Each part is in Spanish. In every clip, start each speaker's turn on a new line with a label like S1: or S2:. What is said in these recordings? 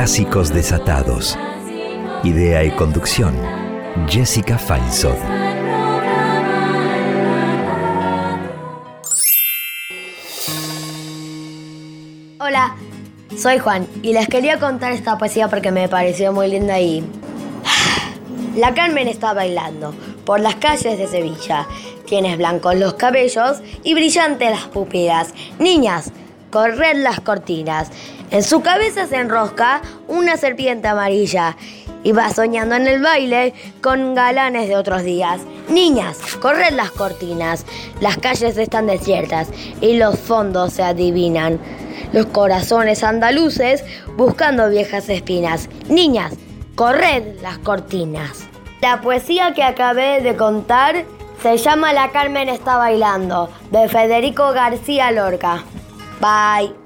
S1: Clásicos desatados. Idea y conducción, Jessica Feinsohn.
S2: Hola, soy Juan y les quería contar esta poesía porque me pareció muy linda y... La Carmen está bailando por las calles de Sevilla. Tienes blancos los cabellos y brillantes las pupilas. Niñas, corred las cortinas. En su cabeza se enrosca una serpiente amarilla y va soñando en el baile con galanes de otros días. Niñas, corred las cortinas. Las calles están desiertas y los fondos se adivinan. Los corazones andaluces buscando viejas espinas. Niñas, corred las cortinas. La poesía que acabé de contar se llama La Carmen está bailando, de Federico García Lorca. Bye.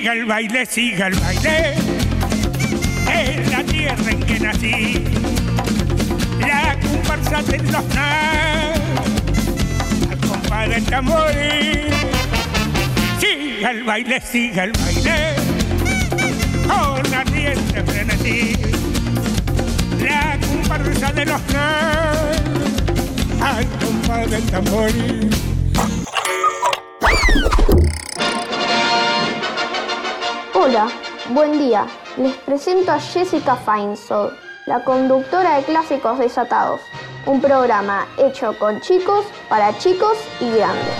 S3: Siga el baile, siga el baile, es la tierra en que nací, la comparsa de los al compás del tambor. Siga el baile, siga el baile, con ardiente frenesí, la comparsa de los al compás del tambor.
S4: Hola, buen día. Les presento a Jessica Feinsohn, la conductora de Clásicos Desatados, un programa hecho con chicos, para chicos y grandes.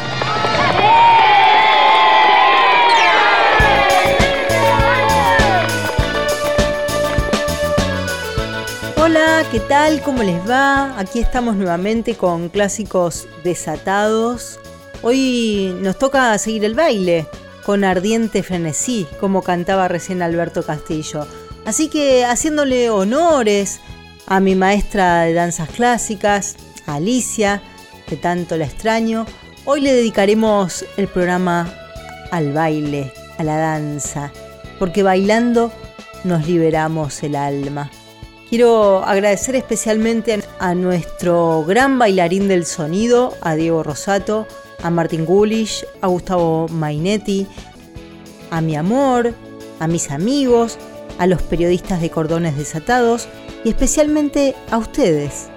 S5: Hola, ¿qué tal? ¿Cómo les va? Aquí estamos nuevamente con Clásicos Desatados. Hoy nos toca seguir el baile con ardiente frenesí, como cantaba recién Alberto Castillo. Así que haciéndole honores a mi maestra de danzas clásicas, Alicia, que tanto la extraño, hoy le dedicaremos el programa al baile, a la danza, porque bailando nos liberamos el alma. Quiero agradecer especialmente a nuestro gran bailarín del sonido, a Diego Rosato, a Martín Gulish, a Gustavo Mainetti, a mi amor, a mis amigos, a los periodistas de Cordones Desatados y especialmente a ustedes,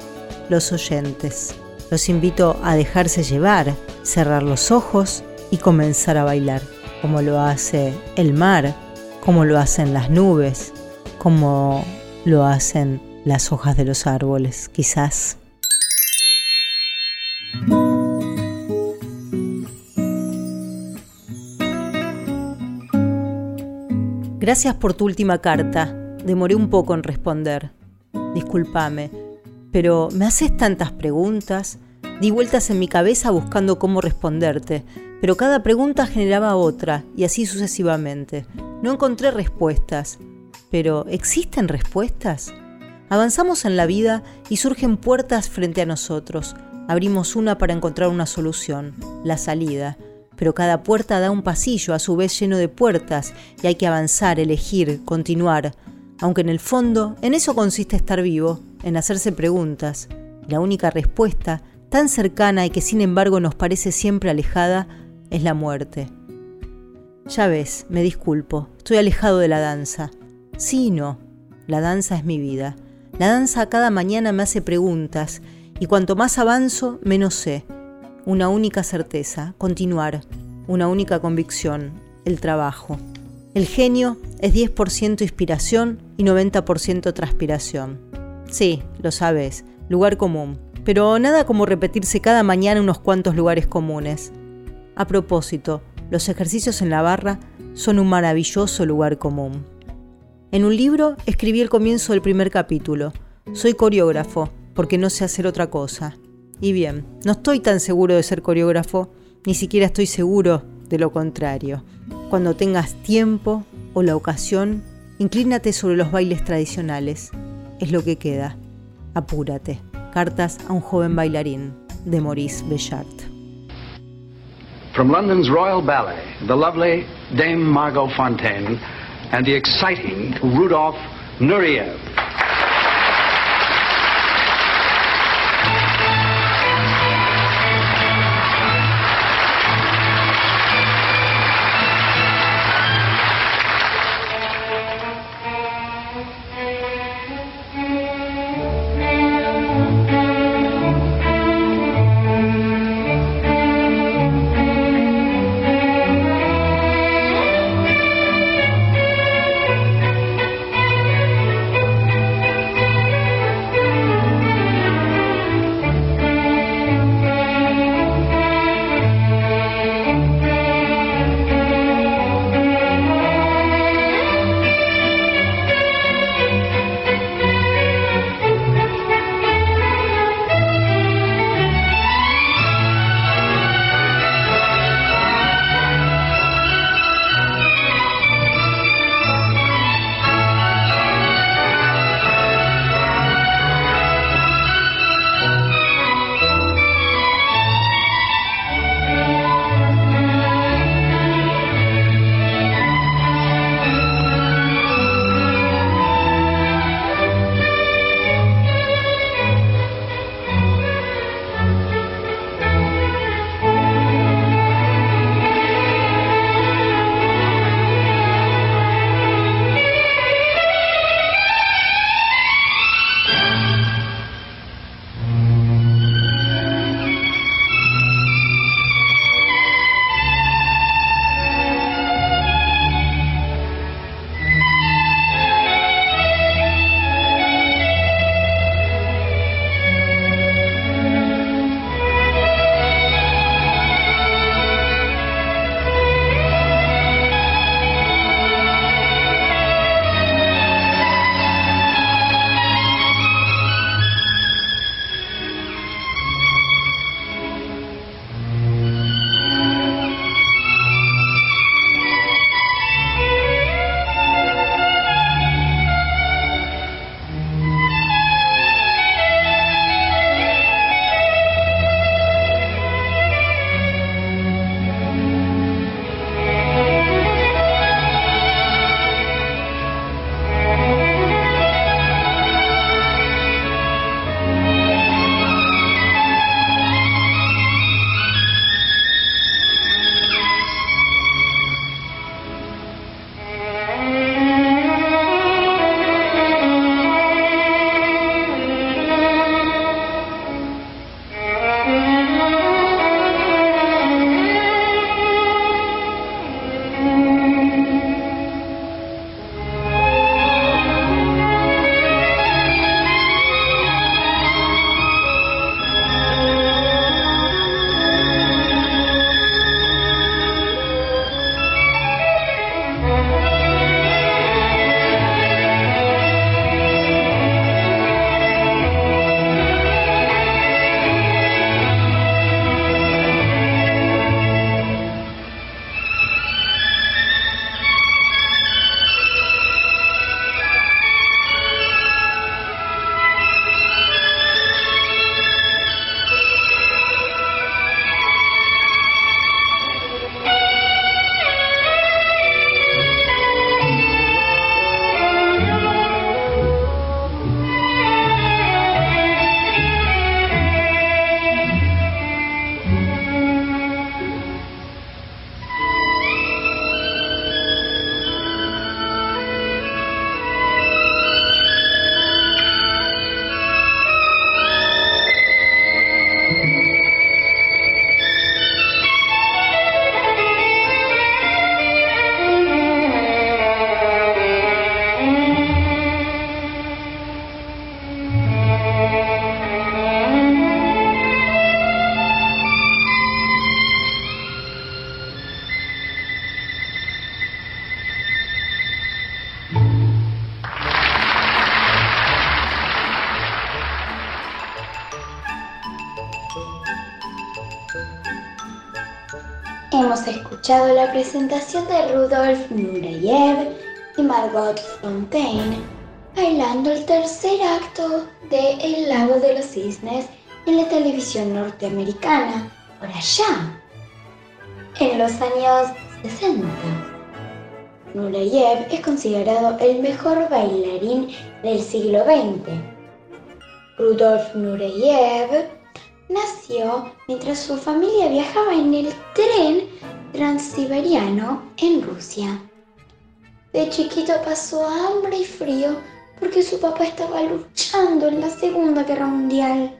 S5: los oyentes. Los invito a dejarse llevar, cerrar los ojos y comenzar a bailar, como lo hace el mar, como lo hacen las nubes, como lo hacen las hojas de los árboles, quizás. Gracias por tu última carta. Demoré un poco en responder. Discúlpame, pero me haces tantas preguntas. Di vueltas en mi cabeza buscando cómo responderte, pero cada pregunta generaba otra, y así sucesivamente. No encontré respuestas. Pero, ¿existen respuestas? Avanzamos en la vida y surgen puertas frente a nosotros. Abrimos una para encontrar una solución, la salida pero cada puerta da un pasillo a su vez lleno de puertas y hay que avanzar, elegir, continuar, aunque en el fondo en eso consiste estar vivo, en hacerse preguntas. La única respuesta, tan cercana y que sin embargo nos parece siempre alejada, es la muerte. Ya ves, me disculpo, estoy alejado de la danza. Sí y no, la danza es mi vida. La danza cada mañana me hace preguntas y cuanto más avanzo, menos sé una única certeza, continuar, una única convicción, el trabajo. El genio es 10% inspiración y 90% transpiración. Sí, lo sabes, lugar común, pero nada como repetirse cada mañana unos cuantos lugares comunes. A propósito, los ejercicios en la barra son un maravilloso lugar común. En un libro escribí el comienzo del primer capítulo. Soy coreógrafo, porque no sé hacer otra cosa. Y bien, no estoy tan seguro de ser coreógrafo, ni siquiera estoy seguro de lo contrario. Cuando tengas tiempo o la ocasión, inclínate sobre los bailes tradicionales. Es lo que queda. Apúrate. Cartas a un joven bailarín de Maurice Béjart.
S6: From London's Royal Ballet, the lovely Dame Margot Fontaine and the exciting Rudolph Nureyev.
S7: Escuchado la presentación de Rudolf Nureyev y Margot Fontaine bailando el tercer acto de El lago de los cisnes en la televisión norteamericana, por allá, en los años 60. Nureyev es considerado el mejor bailarín del siglo XX. Rudolf Nureyev nació mientras su familia viajaba en el tren transiberiano en Rusia. De chiquito pasó hambre y frío porque su papá estaba luchando en la Segunda Guerra Mundial.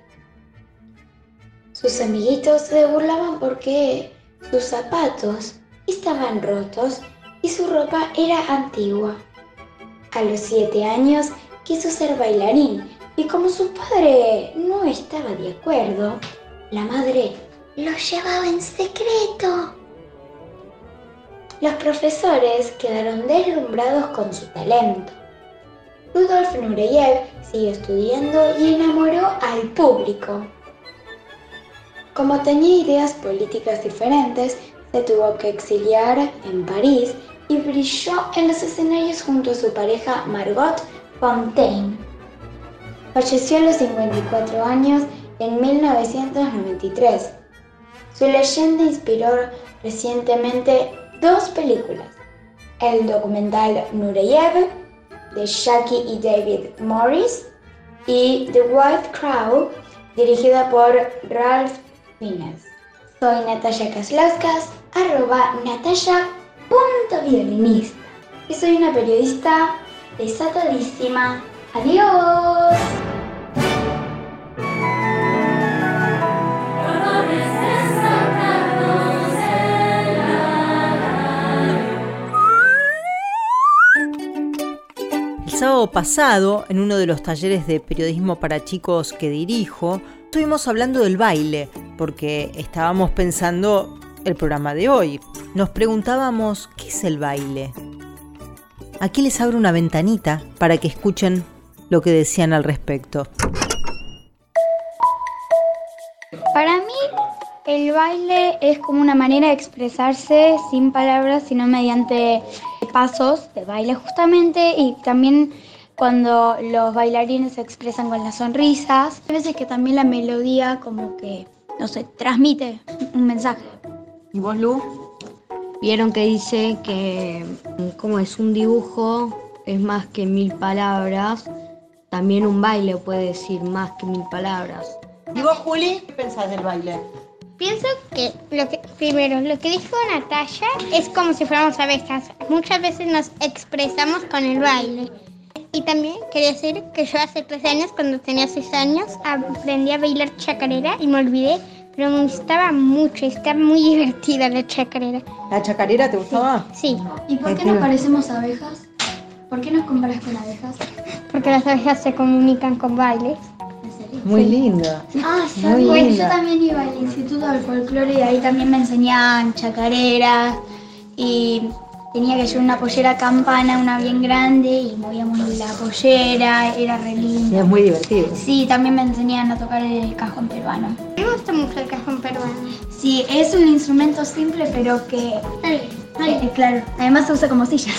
S7: Sus amiguitos se burlaban porque sus zapatos estaban rotos y su ropa era antigua. A los siete años quiso ser bailarín y como su padre no estaba de acuerdo, la madre lo llevaba en secreto. Los profesores quedaron deslumbrados con su talento. Rudolf Nureyev siguió estudiando y enamoró al público. Como tenía ideas políticas diferentes, se tuvo que exiliar en París y brilló en los escenarios junto a su pareja Margot Fontaine. Falleció a los 54 años en 1993. Su leyenda inspiró recientemente dos películas, el documental Nureyev de Jackie y David Morris y The White Crow dirigida por Ralph Fiennes. Soy Natalia Kaslauskas, arroba natalia.violinista y soy una periodista desatadísima. ¡Adiós!
S5: Sábado pasado, en uno de los talleres de periodismo para chicos que dirijo, estuvimos hablando del baile, porque estábamos pensando el programa de hoy. Nos preguntábamos, ¿qué es el baile? Aquí les abro una ventanita para que escuchen lo que decían al respecto.
S8: Para mí, el baile es como una manera de expresarse sin palabras, sino mediante pasos de baile justamente y también cuando los bailarines se expresan con las sonrisas. Hay veces que también la melodía como que, no sé, transmite un mensaje.
S9: ¿Y vos, Lu? Vieron que dice que como es un dibujo, es más que mil palabras. También un baile puede decir más que mil palabras.
S10: ¿Y vos, Juli, qué pensás del baile?
S11: Pienso que, lo que primero, lo que dijo Natalia es como si fuéramos abejas. Muchas veces nos expresamos con el baile. Y también quería decir que yo hace tres años, cuando tenía seis años, aprendí a bailar chacarera y me olvidé, pero me gustaba mucho, estaba muy divertida la chacarera.
S10: ¿La chacarera te gustaba?
S11: Sí.
S7: ¿Y por qué nos parecemos abejas? ¿Por qué nos comparas con abejas?
S11: Porque las abejas se comunican con bailes.
S10: Muy linda.
S7: Ah,
S10: Muy
S7: ¿sabes? Bueno,
S10: linda.
S7: yo también iba al Instituto del Folclore y ahí también me enseñaban chacareras y tenía que llevar una pollera campana, una bien grande y movíamos la pollera, era re
S10: Y
S7: lindo.
S10: es muy divertido.
S7: Sí, también me enseñaban a tocar el cajón peruano.
S11: Me gusta mucho el cajón peruano.
S7: Sí, es un instrumento simple pero que, eh, claro, además se usa como silla.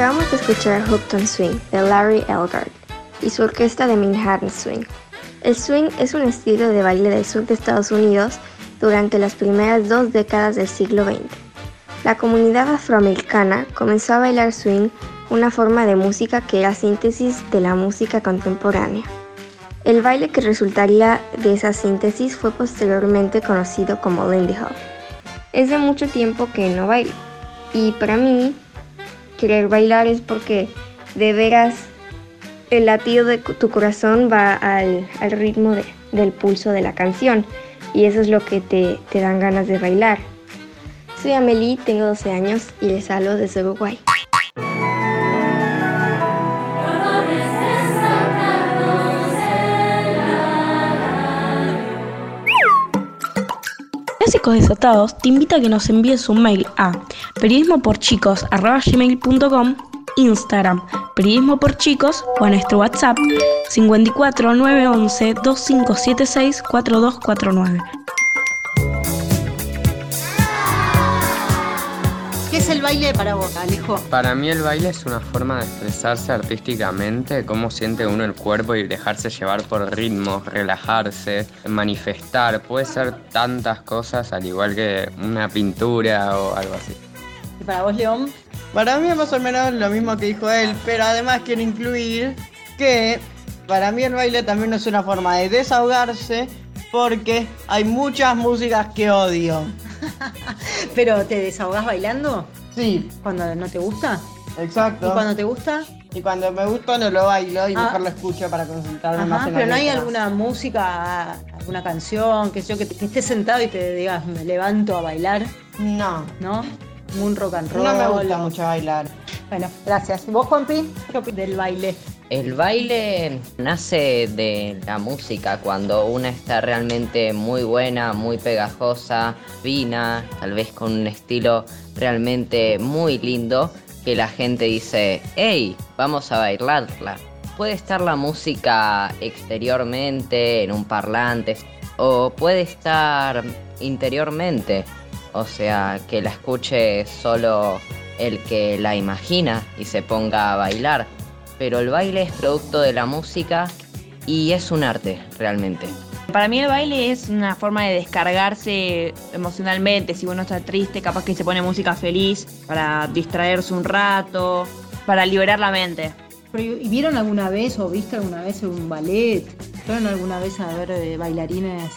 S4: Acabamos de escuchar Hooked Swing de Larry Elgard y su orquesta de Manhattan Swing. El swing es un estilo de baile del sur de Estados Unidos durante las primeras dos décadas del siglo XX. La comunidad afroamericana comenzó a bailar swing, una forma de música que era síntesis de la música contemporánea. El baile que resultaría de esa síntesis fue posteriormente conocido como Lindy Hop. Es de mucho tiempo que no bailo y para mí querer bailar es porque de veras el latido de tu corazón va al, ritmo del pulso de la canción y eso es lo que te, te dan ganas de bailar. Soy Amelie, tengo 12 años y les hablo desde Uruguay.
S12: Clásicos Desatados te invita a que nos envíes un mail a periodismoporchicos.com, Instagram, periodismo por chicos o a nuestro WhatsApp 54 911 2576 4249.
S10: ¿Qué es el baile para vos, Alejo?
S13: Para mí el baile es una forma de expresarse artísticamente, cómo siente uno el cuerpo y dejarse llevar por ritmos, relajarse, manifestar. Puede ser tantas cosas al igual que una pintura o algo así.
S10: ¿Y para vos, León?
S14: Para mí es más o menos lo mismo que dijo él, pero además quiero incluir que para mí el baile también es una forma de desahogarse porque hay muchas músicas que odio.
S10: ¿Pero te desahogás bailando?
S14: Sí.
S10: ¿Cuando no te gusta?
S14: Exacto.
S10: ¿Y cuando te gusta?
S14: Y cuando me gusta no lo bailo y ah. mejor lo escucho para concentrarme más en
S10: Pero no hay alguna música, alguna canción, que yo que, que estés sentado y te digas, me levanto a bailar.
S14: No.
S10: ¿No? Un rock and roll.
S14: No me gusta mucho bailar.
S10: Bueno, gracias. ¿Y vos, Juanpi? ¿Qué del baile?
S15: El baile nace de la música cuando una está realmente muy buena, muy pegajosa, fina, tal vez con un estilo realmente muy lindo, que la gente dice, hey, vamos a bailarla. Puede estar la música exteriormente, en un parlante, o puede estar interiormente, o sea, que la escuche solo el que la imagina y se ponga a bailar pero el baile es producto de la música y es un arte realmente.
S16: Para mí el baile es una forma de descargarse emocionalmente. Si uno está triste, capaz que se pone música feliz para distraerse un rato, para liberar la mente.
S10: ¿Y vieron alguna vez o viste alguna vez un ballet? ¿Fueron alguna vez a ver eh, bailarines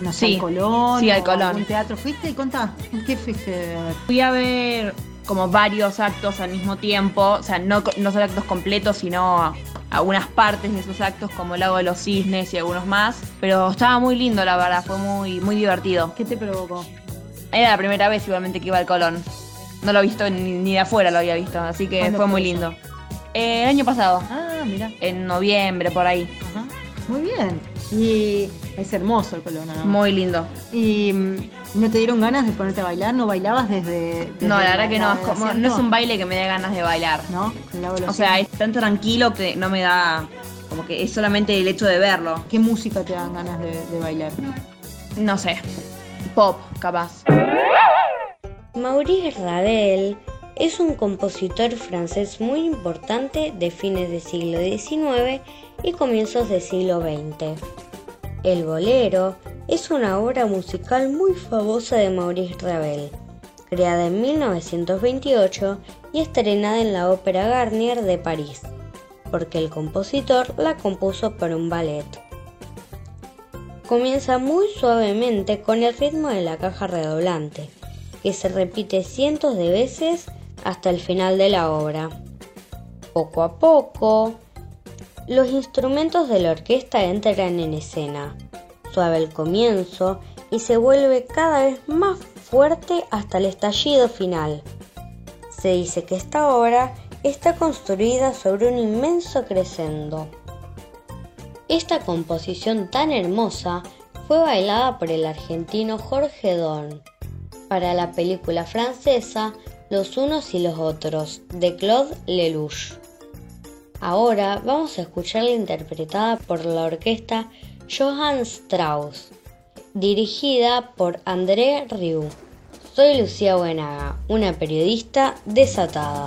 S10: no sé,
S16: sí,
S10: al Colón?
S16: Sí, al Colón.
S10: ¿Un teatro fuiste? Contá, ¿qué fuiste
S16: Fui a ver como varios actos al mismo tiempo, o sea, no, no son actos completos, sino algunas partes de esos actos como el lago de los cisnes y algunos más, pero estaba muy lindo la verdad, fue muy, muy divertido.
S10: ¿Qué te provocó?
S16: Era la primera vez igualmente que iba al Colón. No lo he visto ni, de afuera, lo había visto, así que fue muy lindo. Eh, el año pasado.
S10: Ah, mira.
S16: En noviembre, por ahí.
S10: Ajá. Muy bien. Y es hermoso el Colón, ¿no?
S16: Muy lindo.
S10: ¿Y mm, no te dieron ganas de ponerte a bailar? ¿No bailabas desde.?
S16: no, la verdad que no. Es no es un baile que me dé ganas de bailar.
S10: ¿No?
S16: O sea, es tan tranquilo que no me da. Como que es solamente el hecho de verlo.
S10: ¿Qué música te dan ganas de, de bailar?
S16: No sé. Pop, capaz.
S17: Maurice Ravel es un compositor francés muy importante de fines del siglo XIX y comienzos del siglo XX. El bolero es una obra musical muy famosa de Maurice Ravel, creada en 1928 y estrenada en la Ópera Garnier de París, porque el compositor la compuso para un ballet. Comienza muy suavemente con el ritmo de la caja redoblante, que se repite cientos de veces hasta el final de la obra. Poco a poco, los instrumentos de la orquesta entran en escena. Suave el comienzo y se vuelve cada vez más fuerte hasta el estallido final. Se dice que esta obra está construida sobre un inmenso crescendo. Esta composición tan hermosa fue bailada por el argentino Jorge Don para la película francesa Los unos y los otros de Claude Lelouch. Ahora vamos a escucharla interpretada por la orquesta Johann Strauss, dirigida por André Rieu. Soy Lucía Buenaga, una periodista desatada.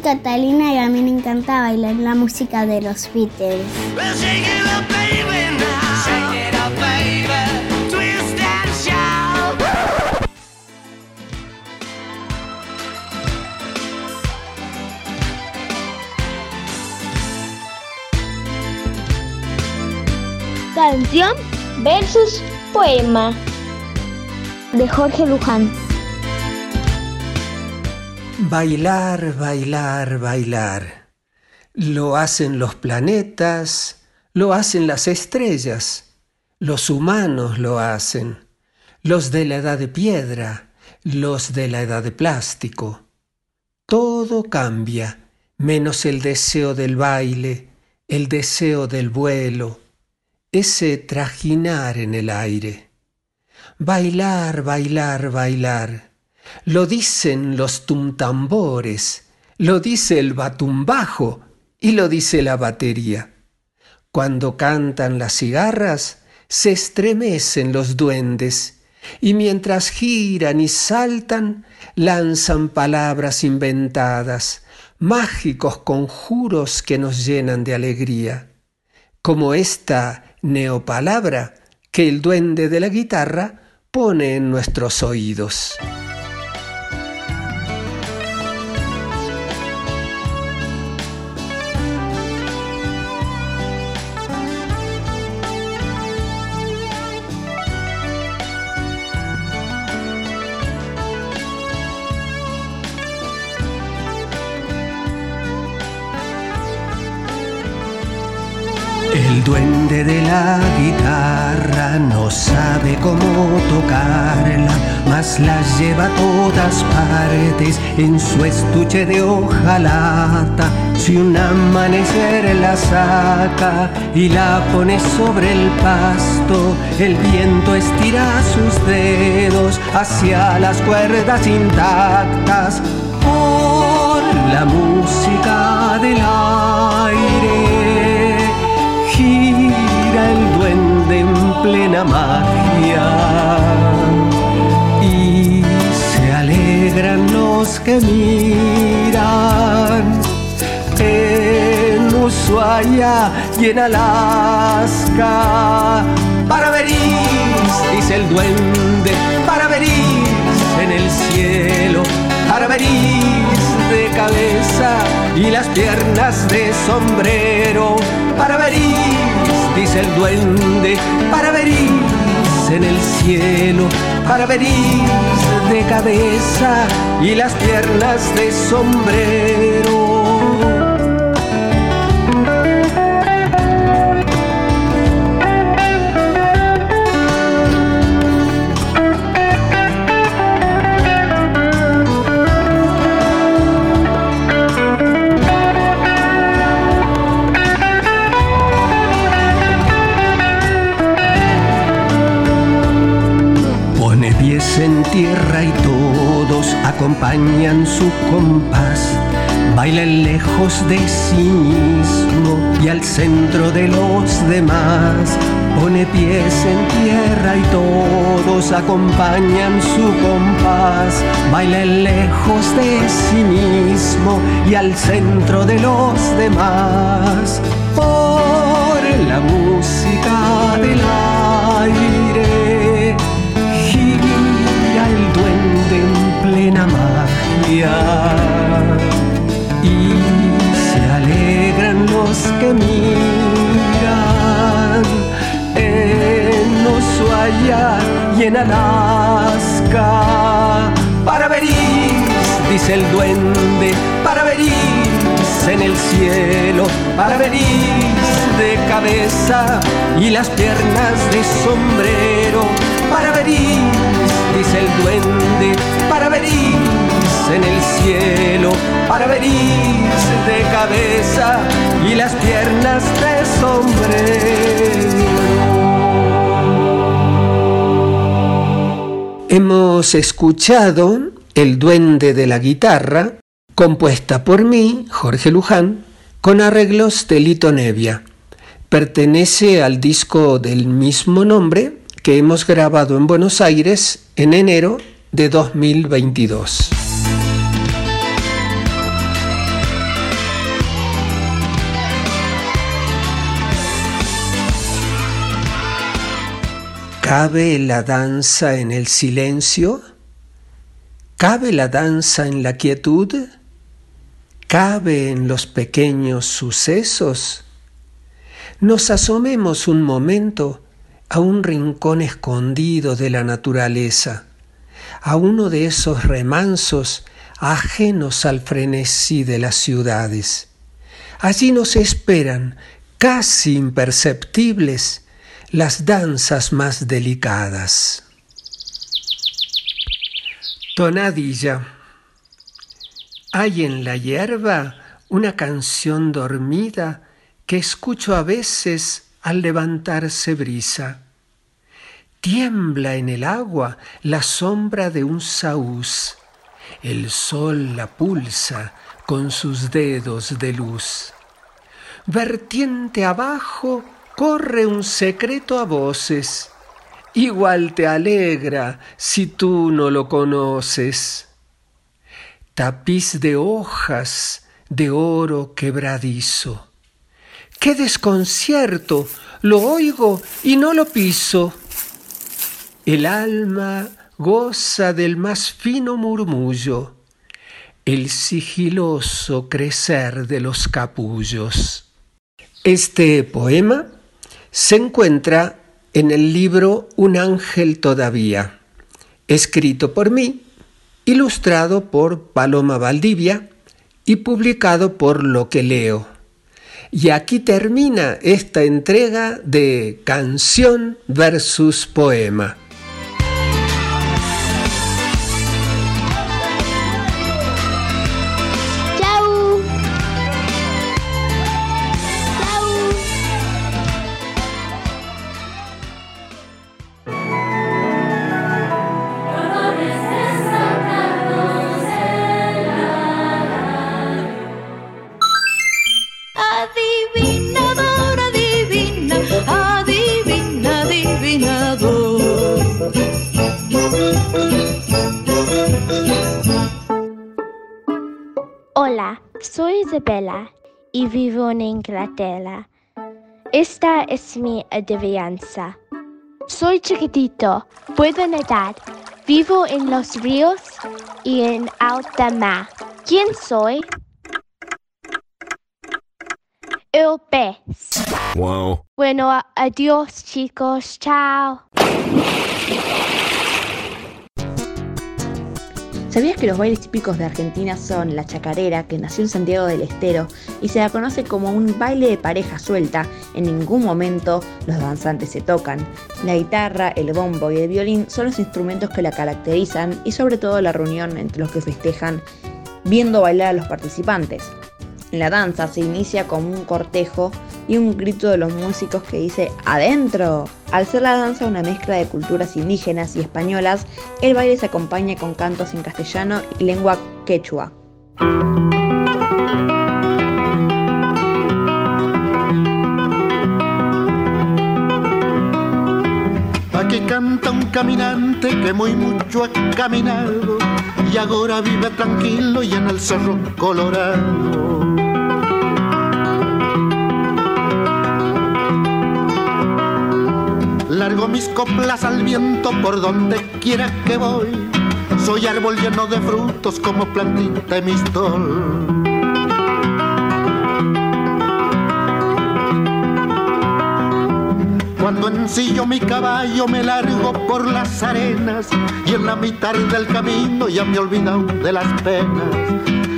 S18: Catalina y a mí me encanta bailar la música de los Beatles.
S4: Canción versus poema de Jorge Luján.
S19: Bailar, bailar, bailar. Lo hacen los planetas, lo hacen las estrellas, los humanos lo hacen, los de la edad de piedra, los de la edad de plástico. Todo cambia, menos el deseo del baile, el deseo del vuelo, ese trajinar en el aire. Bailar, bailar, bailar. Lo dicen los tumtambores, lo dice el batumbajo y lo dice la batería. Cuando cantan las cigarras, se estremecen los duendes y mientras giran y saltan, lanzan palabras inventadas, mágicos conjuros que nos llenan de alegría, como esta neopalabra que el duende de la guitarra pone en nuestros oídos. Mas la lleva a todas partes en su estuche de hojalata. Si un amanecer la saca y la pone sobre el pasto, el viento estira sus dedos hacia las cuerdas intactas por la música del aire gira el duende en plena magia que miran. En Ushuaia y en Alaska. Para verís, dice el duende, para verís en el cielo, para verís de cabeza y las piernas de sombrero. Para verís, dice el duende, para verís en el cielo. Para verís de cabeza y las piernas de sombrero. Acompañan su compás. Bailan lejos de sí mismo y al centro de los demás. Pone pies en tierra y todos acompañan su compás. Bailan lejos de sí mismo y al centro de los demás. Por la música del aire y se alegran los que miran en Ushuaia y en Alaska. Para verís, dice el duende, para verís cielo, para verís de cabeza y las piernas de sombrero. Para verís, dice el duende, para verís en el cielo, para verís de cabeza y las piernas de sombrero. Hemos escuchado El duende de la guitarra, compuesta por mí, Jorge Luján, con arreglos de Lito Nevia. Pertenece al disco del mismo nombre que hemos grabado en Buenos Aires en enero de 2022. ¿Cabe la danza en el silencio? ¿Cabe la danza en la quietud? ¿Cabe en los pequeños sucesos? Nos asomemos un momento a un rincón escondido de la naturaleza, a uno de esos remansos ajenos al frenesí de las ciudades. Allí nos esperan, casi imperceptibles, las danzas más delicadas. Tonadilla. Hay en la hierba una canción dormida que escucho a veces al levantarse brisa. Tiembla en el agua la sombra de un saúz. El sol la pulsa con sus dedos de luz. Vertiente abajo corre un secreto a voces. Igual te alegra si tú no lo conoces. Tapiz de hojas de oro quebradizo. ¡Qué desconcierto! Lo oigo y no lo piso. El alma goza del más fino murmullo, el sigiloso crecer de los capullos. Este poema se encuentra en el libro Un ángel todavía, escrito por mí, ilustrado por Paloma Valdivia y publicado por Lo que leo. Y aquí termina esta entrega de canción versus poema.
S18: Y vivo en Inglaterra. Esta es mi adivinanza. Soy chiquitito, puedo nadar, vivo en los ríos y en alta mar. ¿Quién soy? El pez.
S20: Wow.
S18: Bueno, adiós chicos, chao.
S21: ¿Sabías que los bailes típicos de Argentina son la chacarera, que nació en Santiago del Estero y se la conoce como un baile de pareja suelta? En ningún momento los danzantes se tocan. La guitarra, el bombo y el violín son los instrumentos que la caracterizan y sobre todo la reunión entre los que festejan viendo bailar a los participantes. La danza se inicia con un cortejo y un grito de los músicos que dice ¡Adentro! Al ser la danza una mezcla de culturas indígenas y españolas, el baile se acompaña con cantos en castellano y lengua quechua.
S20: Aquí canta un caminante que muy mucho ha caminado y ahora vive tranquilo y en el cerro colorado. Largo mis coplas al viento por donde quiera que voy. Soy árbol lleno de frutos como plantita de mistol. Cuando ensillo mi caballo me largo por las arenas y en la mitad del camino ya me he olvidado de las penas.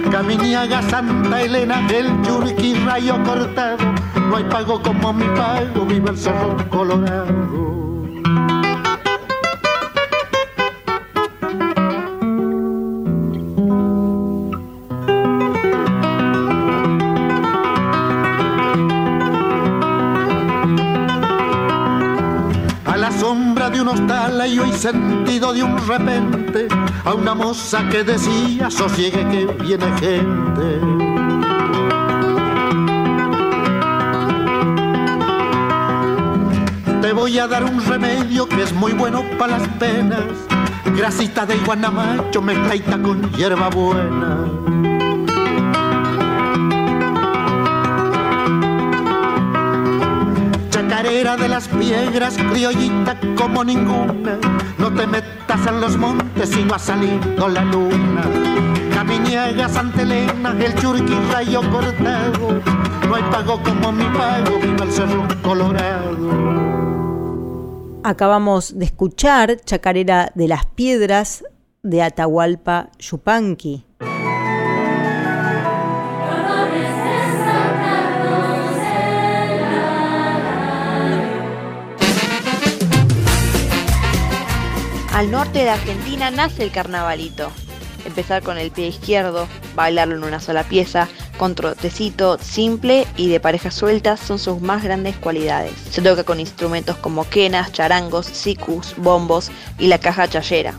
S20: Caminiaga Santa Elena, el Yurqui rayo cortado, no hay pago como mi pago, viva el cerro colorado. Y hoy sentido de un repente a una moza que decía sosiegue que viene gente. Te voy a dar un remedio que es muy bueno para las penas. Grasita de guanamacho mezclaita con hierba chacarera de las piedras, criollita como ninguna. No te metas en los montes si no ha salido la luna. Caminiega, Santa Elena, el churqui rayo cortado. No hay pago como mi pago, viva el cerro colorado.
S5: Acabamos de escuchar Chacarera de las Piedras de Atahualpa Yupanqui.
S22: Al norte de Argentina nace el carnavalito. Empezar con el pie izquierdo, bailarlo en una sola pieza, con trotecito simple y de parejas sueltas son sus más grandes cualidades. Se toca con instrumentos como quenas, charangos, sicus, bombos y la caja chayera.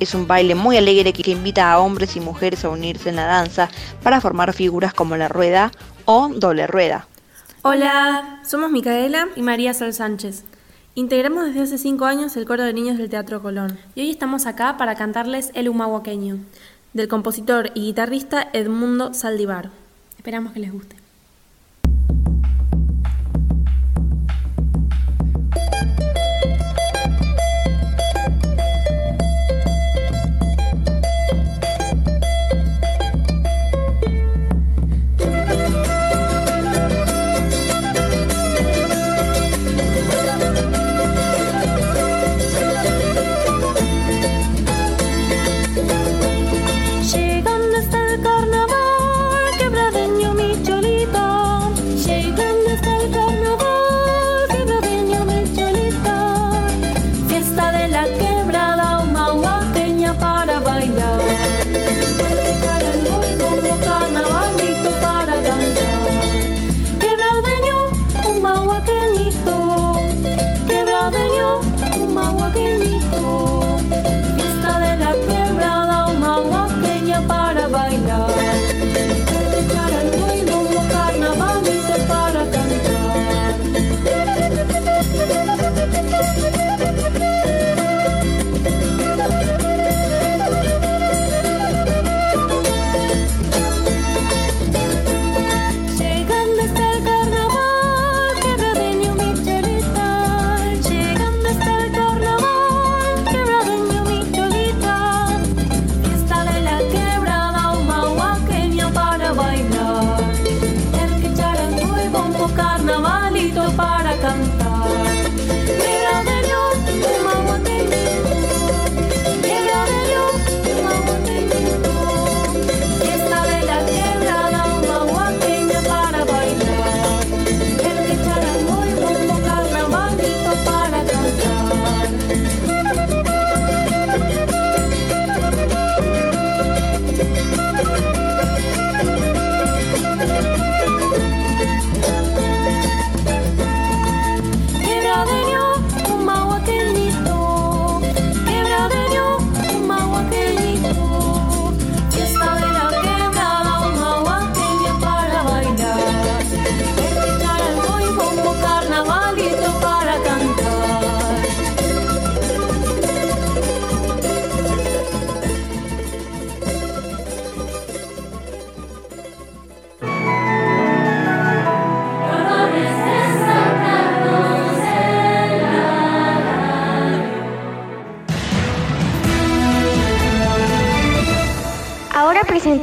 S22: Es un baile muy alegre que invita a hombres y mujeres a unirse en la danza para formar figuras como la rueda o doble rueda.
S23: Hola, somos Micaela y María Sol Sánchez. Integramos desde hace cinco años el coro de niños del Teatro Colón y hoy estamos acá para cantarles El Humahuaqueño, del compositor y guitarrista Edmundo Saldivar. Esperamos que les guste.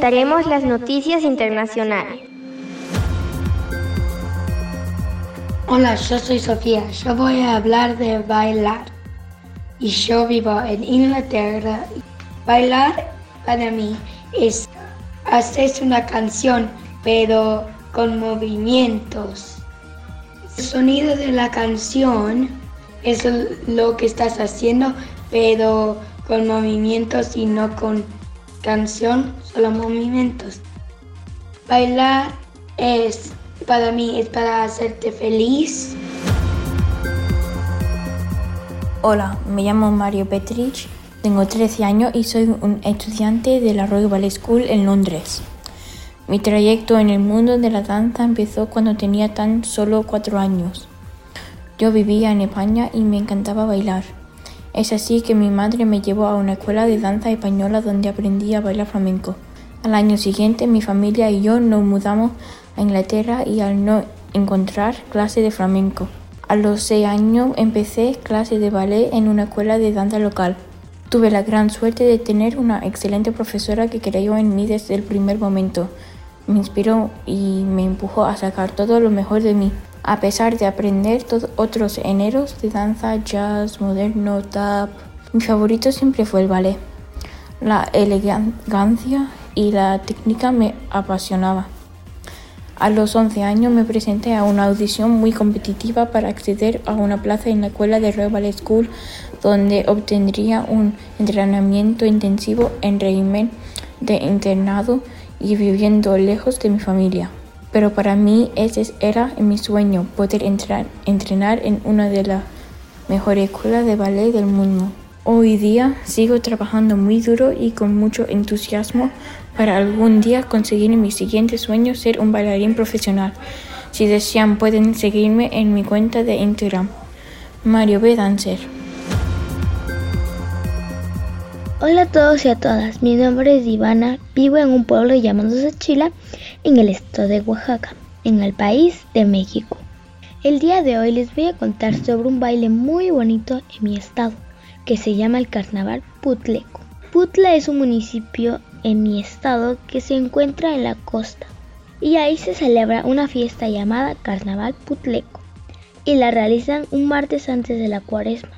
S4: Presentaremos las noticias internacionales.
S7: Hola, yo soy Sofía. Yo voy a hablar de bailar. Y yo vivo en Inglaterra. Bailar para mí es hacer una canción, pero con movimientos. El sonido de la canción es lo que estás haciendo, pero con movimientos y no con canción, solo movimientos. Bailar es, para mí, es para hacerte feliz.
S24: Hola, me llamo Mario Petrich, tengo 13 años y soy un estudiante de la Royal Ballet School en Londres. Mi trayecto en el mundo de la danza empezó cuando tenía tan solo 4 años. Yo vivía en España y me encantaba bailar. Es así que mi madre me llevó a una escuela de danza española donde aprendí a bailar flamenco. Al año siguiente mi familia y yo nos mudamos a Inglaterra y al no encontrar clase de flamenco, A los seis años empecé clase de ballet en una escuela de danza local. Tuve la gran suerte de tener una excelente profesora que creyó en mí desde el primer momento. Me inspiró y me empujó a sacar todo lo mejor de mí. A pesar de aprender otros géneros de danza, jazz, moderno, tap, mi favorito siempre fue el ballet. La elegancia y la técnica me apasionaba. A los 11 años me presenté a una audición muy competitiva para acceder a una plaza en la escuela de Royal Ballet School, donde obtendría un entrenamiento intensivo en régimen de internado y viviendo lejos de mi familia. Pero para mí ese era mi sueño, poder entrar, entrenar en una de las mejores escuelas de ballet del mundo. Hoy día sigo trabajando muy duro y con mucho entusiasmo para algún día conseguir mi siguiente sueño, ser un bailarín profesional. Si desean pueden seguirme en mi cuenta de Instagram, Mario B. Dancer.
S25: Hola a todos y a todas, mi nombre es Ivana, vivo en un pueblo llamado Chila, en el estado de Oaxaca, en el país de México. El día de hoy les voy a contar sobre un baile muy bonito en mi estado que se llama el Carnaval Putleco. Putla es un municipio en mi estado que se encuentra en la costa y ahí se celebra una fiesta llamada Carnaval Putleco y la realizan un martes antes de la cuaresma.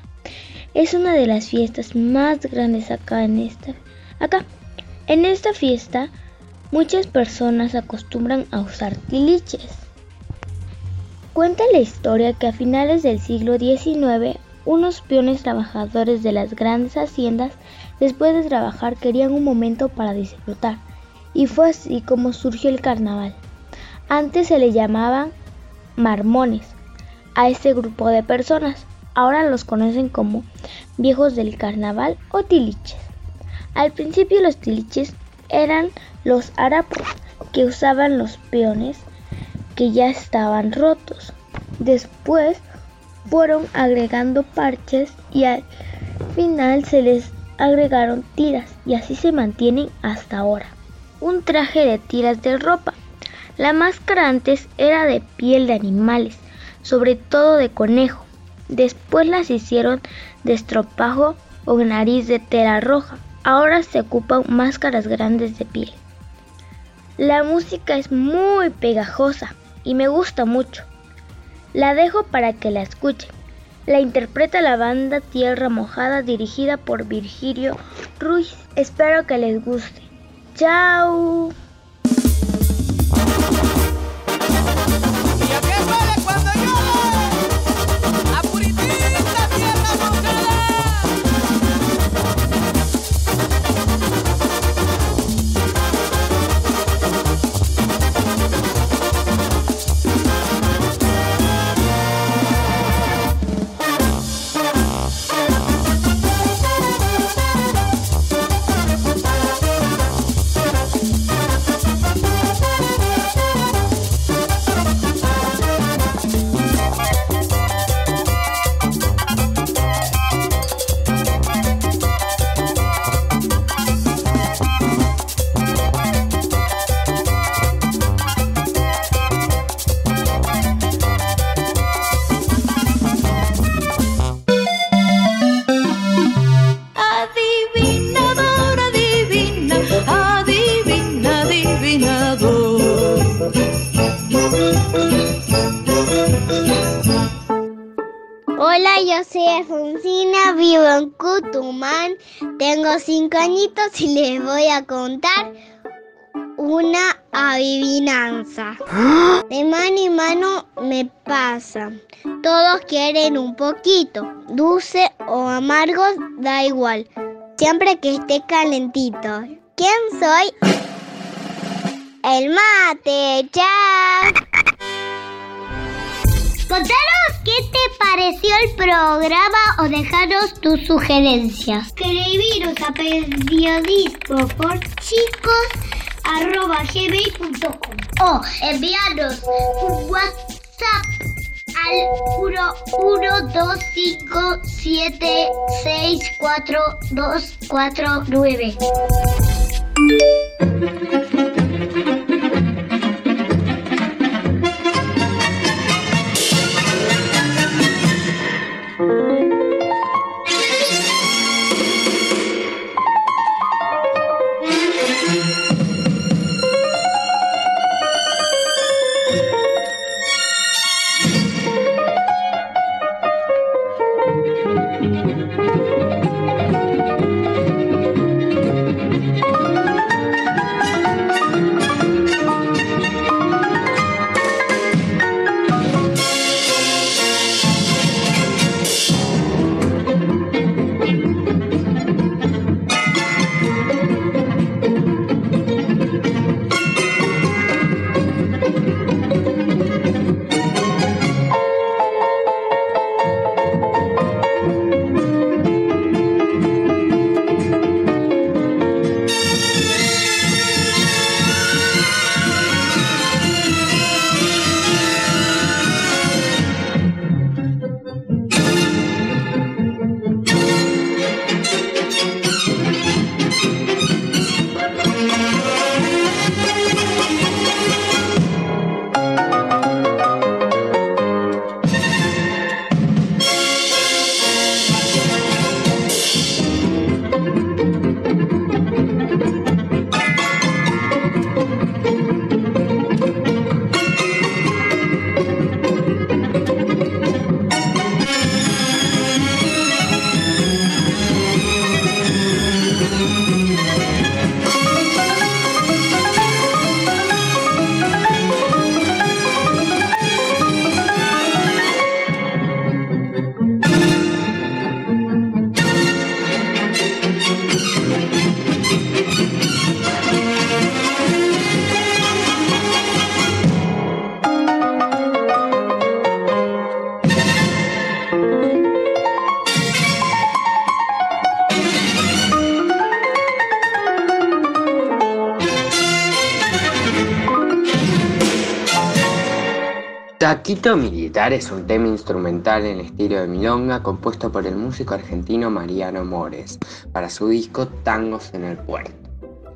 S25: Es una de las fiestas más grandes acá en esta acá. En esta fiesta muchas personas acostumbran a usar tiliches. Cuenta la historia que a finales del siglo XIX unos peones trabajadores de las grandes haciendas, después de trabajar, querían un momento para disfrutar. Y fue así como surgió el carnaval. Antes se le llamaban marmones a este grupo de personas. Ahora los conocen como viejos del carnaval o tiliches. Al principio los tiliches eran los harapos que usaban los peones que ya estaban rotos. Después fueron agregando parches y al final se les agregaron tiras y así se mantienen hasta ahora. Un traje de tiras de ropa. La máscara antes era de piel de animales, sobre todo de conejo. Después las hicieron de estropajo o nariz de tela roja. Ahora se ocupan máscaras grandes de piel. La música es muy pegajosa y me gusta mucho. La dejo para que la escuchen. La interpreta la banda Tierra Mojada dirigida por Virgilio Ruiz. Espero que les guste. ¡Chao!
S26: Cinco añitos y les voy a contar una adivinanza. De mano en mano me pasa. Todos quieren un poquito. Dulce o amargo, da igual. Siempre que esté calentito. ¿Quién soy? El mate. ¡Chao! Contanos qué te pareció el programa o dejaros tus sugerencias. Escribiros a periodismo por chicos o enviarnos un WhatsApp al 11257642249.
S13: Taquito Militar es un tema instrumental en estilo de milonga compuesto por el músico argentino Mariano Mores para su disco Tangos en el Puerto.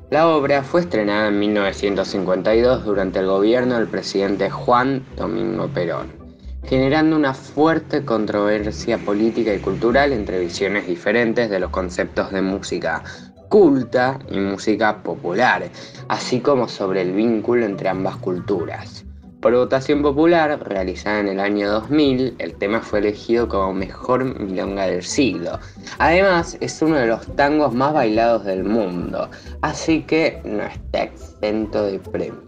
S13: La obra fue estrenada en 1952 durante el gobierno del presidente Juan Domingo Perón, generando una fuerte controversia política y cultural entre visiones diferentes de los conceptos de música culta y música popular, así como sobre el vínculo entre ambas culturas. Por votación popular, realizada en el año 2000, el tema fue elegido como mejor milonga del siglo. Además, es uno de los tangos más bailados del mundo, así que no está exento de premios.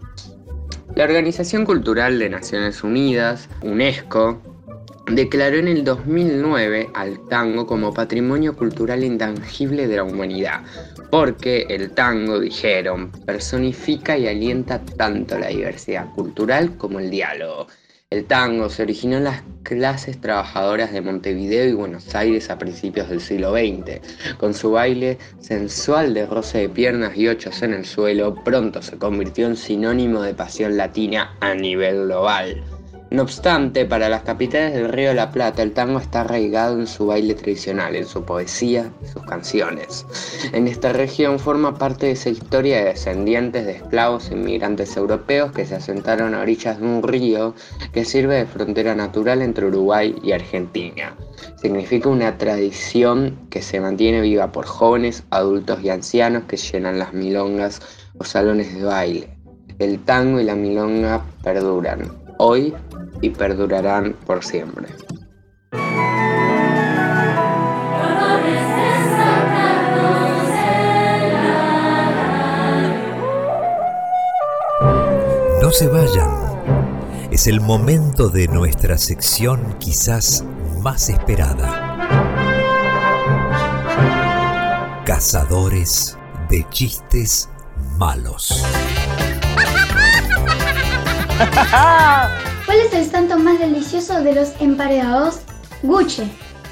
S13: La Organización Cultural de Naciones Unidas, UNESCO, declaró en el 2009 al tango como patrimonio cultural intangible de la humanidad, porque el tango, dijeron, personifica y alienta tanto la diversidad cultural como el diálogo. El tango se originó en las clases trabajadoras de Montevideo y Buenos Aires a principios del siglo XX. Con su baile sensual de roce de piernas y ochos en el suelo, pronto se convirtió en sinónimo de pasión latina a nivel global. No obstante, para las capitales del Río de la Plata, el tango está arraigado en su baile tradicional, en su poesía y sus canciones. En esta región forma parte de esa historia de descendientes de esclavos inmigrantes europeos que se asentaron a orillas de un río que sirve de frontera natural entre Uruguay y Argentina. Significa una tradición que se mantiene viva por jóvenes, adultos y ancianos que llenan las milongas o salones de baile. El tango y la milonga perduran. Hoy y perdurarán por siempre.
S27: No se vayan. Es el momento de nuestra sección quizás más esperada. Cazadores de chistes malos.
S11: ¿Cuál es el santo más delicioso de los emparedados? Guche.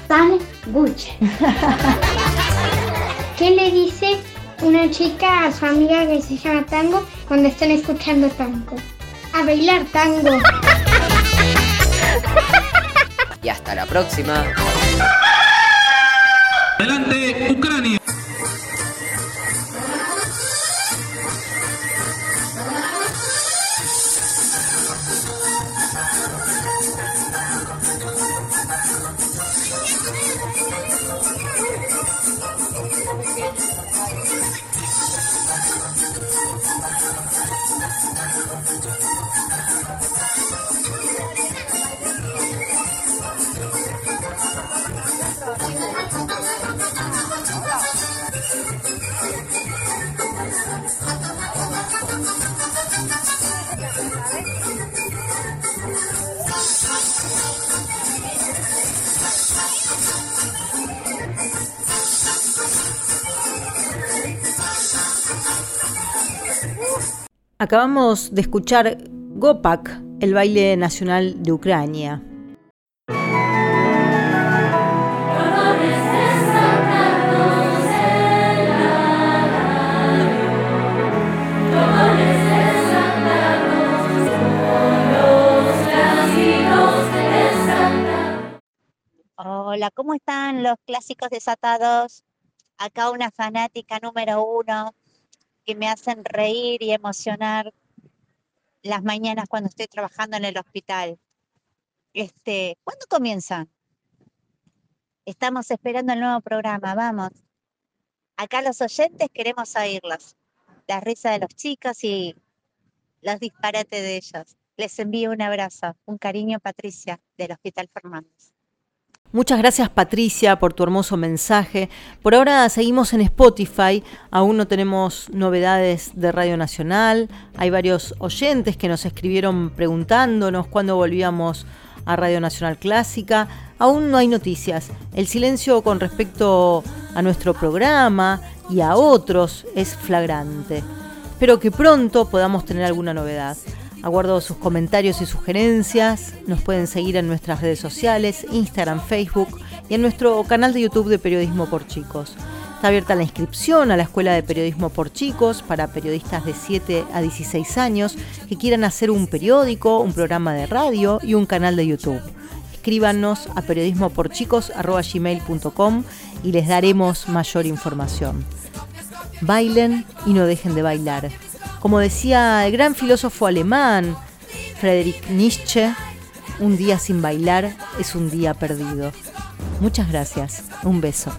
S11: San Guche.
S26: ¿Qué le dice una chica a su amiga que se llama Tango cuando están escuchando tango? A bailar tango.
S15: Y hasta la próxima.
S5: Acabamos de escuchar Gopak, el baile nacional de Ucrania.
S28: Hola, ¿cómo están los clásicos desatados? Acá una fanática número uno que me hacen reír y emocionar las mañanas cuando estoy trabajando en el hospital. Este, ¿cuándo comienzan? Estamos esperando el nuevo programa, vamos. Acá los oyentes queremos oírlos. La risa de los chicos y los disparates de ellos. Les envío un abrazo, un cariño, Patricia, del Hospital Fernández.
S5: Muchas gracias Patricia por tu hermoso mensaje. Por ahora seguimos en Spotify, aún no tenemos novedades de Radio Nacional. Hay varios oyentes que nos escribieron preguntándonos cuándo volvíamos a Radio Nacional Clásica. Aún no hay noticias. El silencio con respecto a nuestro programa y a otros es flagrante. Espero que pronto podamos tener alguna novedad. Aguardo sus comentarios y sugerencias. Nos pueden seguir en nuestras redes sociales, Instagram, Facebook y en nuestro canal de YouTube de Periodismo por Chicos. Está abierta la inscripción a la Escuela de Periodismo por Chicos para periodistas de 7 a 16 años que quieran hacer un periódico, un programa de radio y un canal de YouTube. Escríbanos a periodismoporchicos.com y les daremos mayor información. Bailen y no dejen de bailar. Como decía el gran filósofo alemán Friedrich Nietzsche, un día sin bailar es un día perdido. Muchas gracias. Un beso.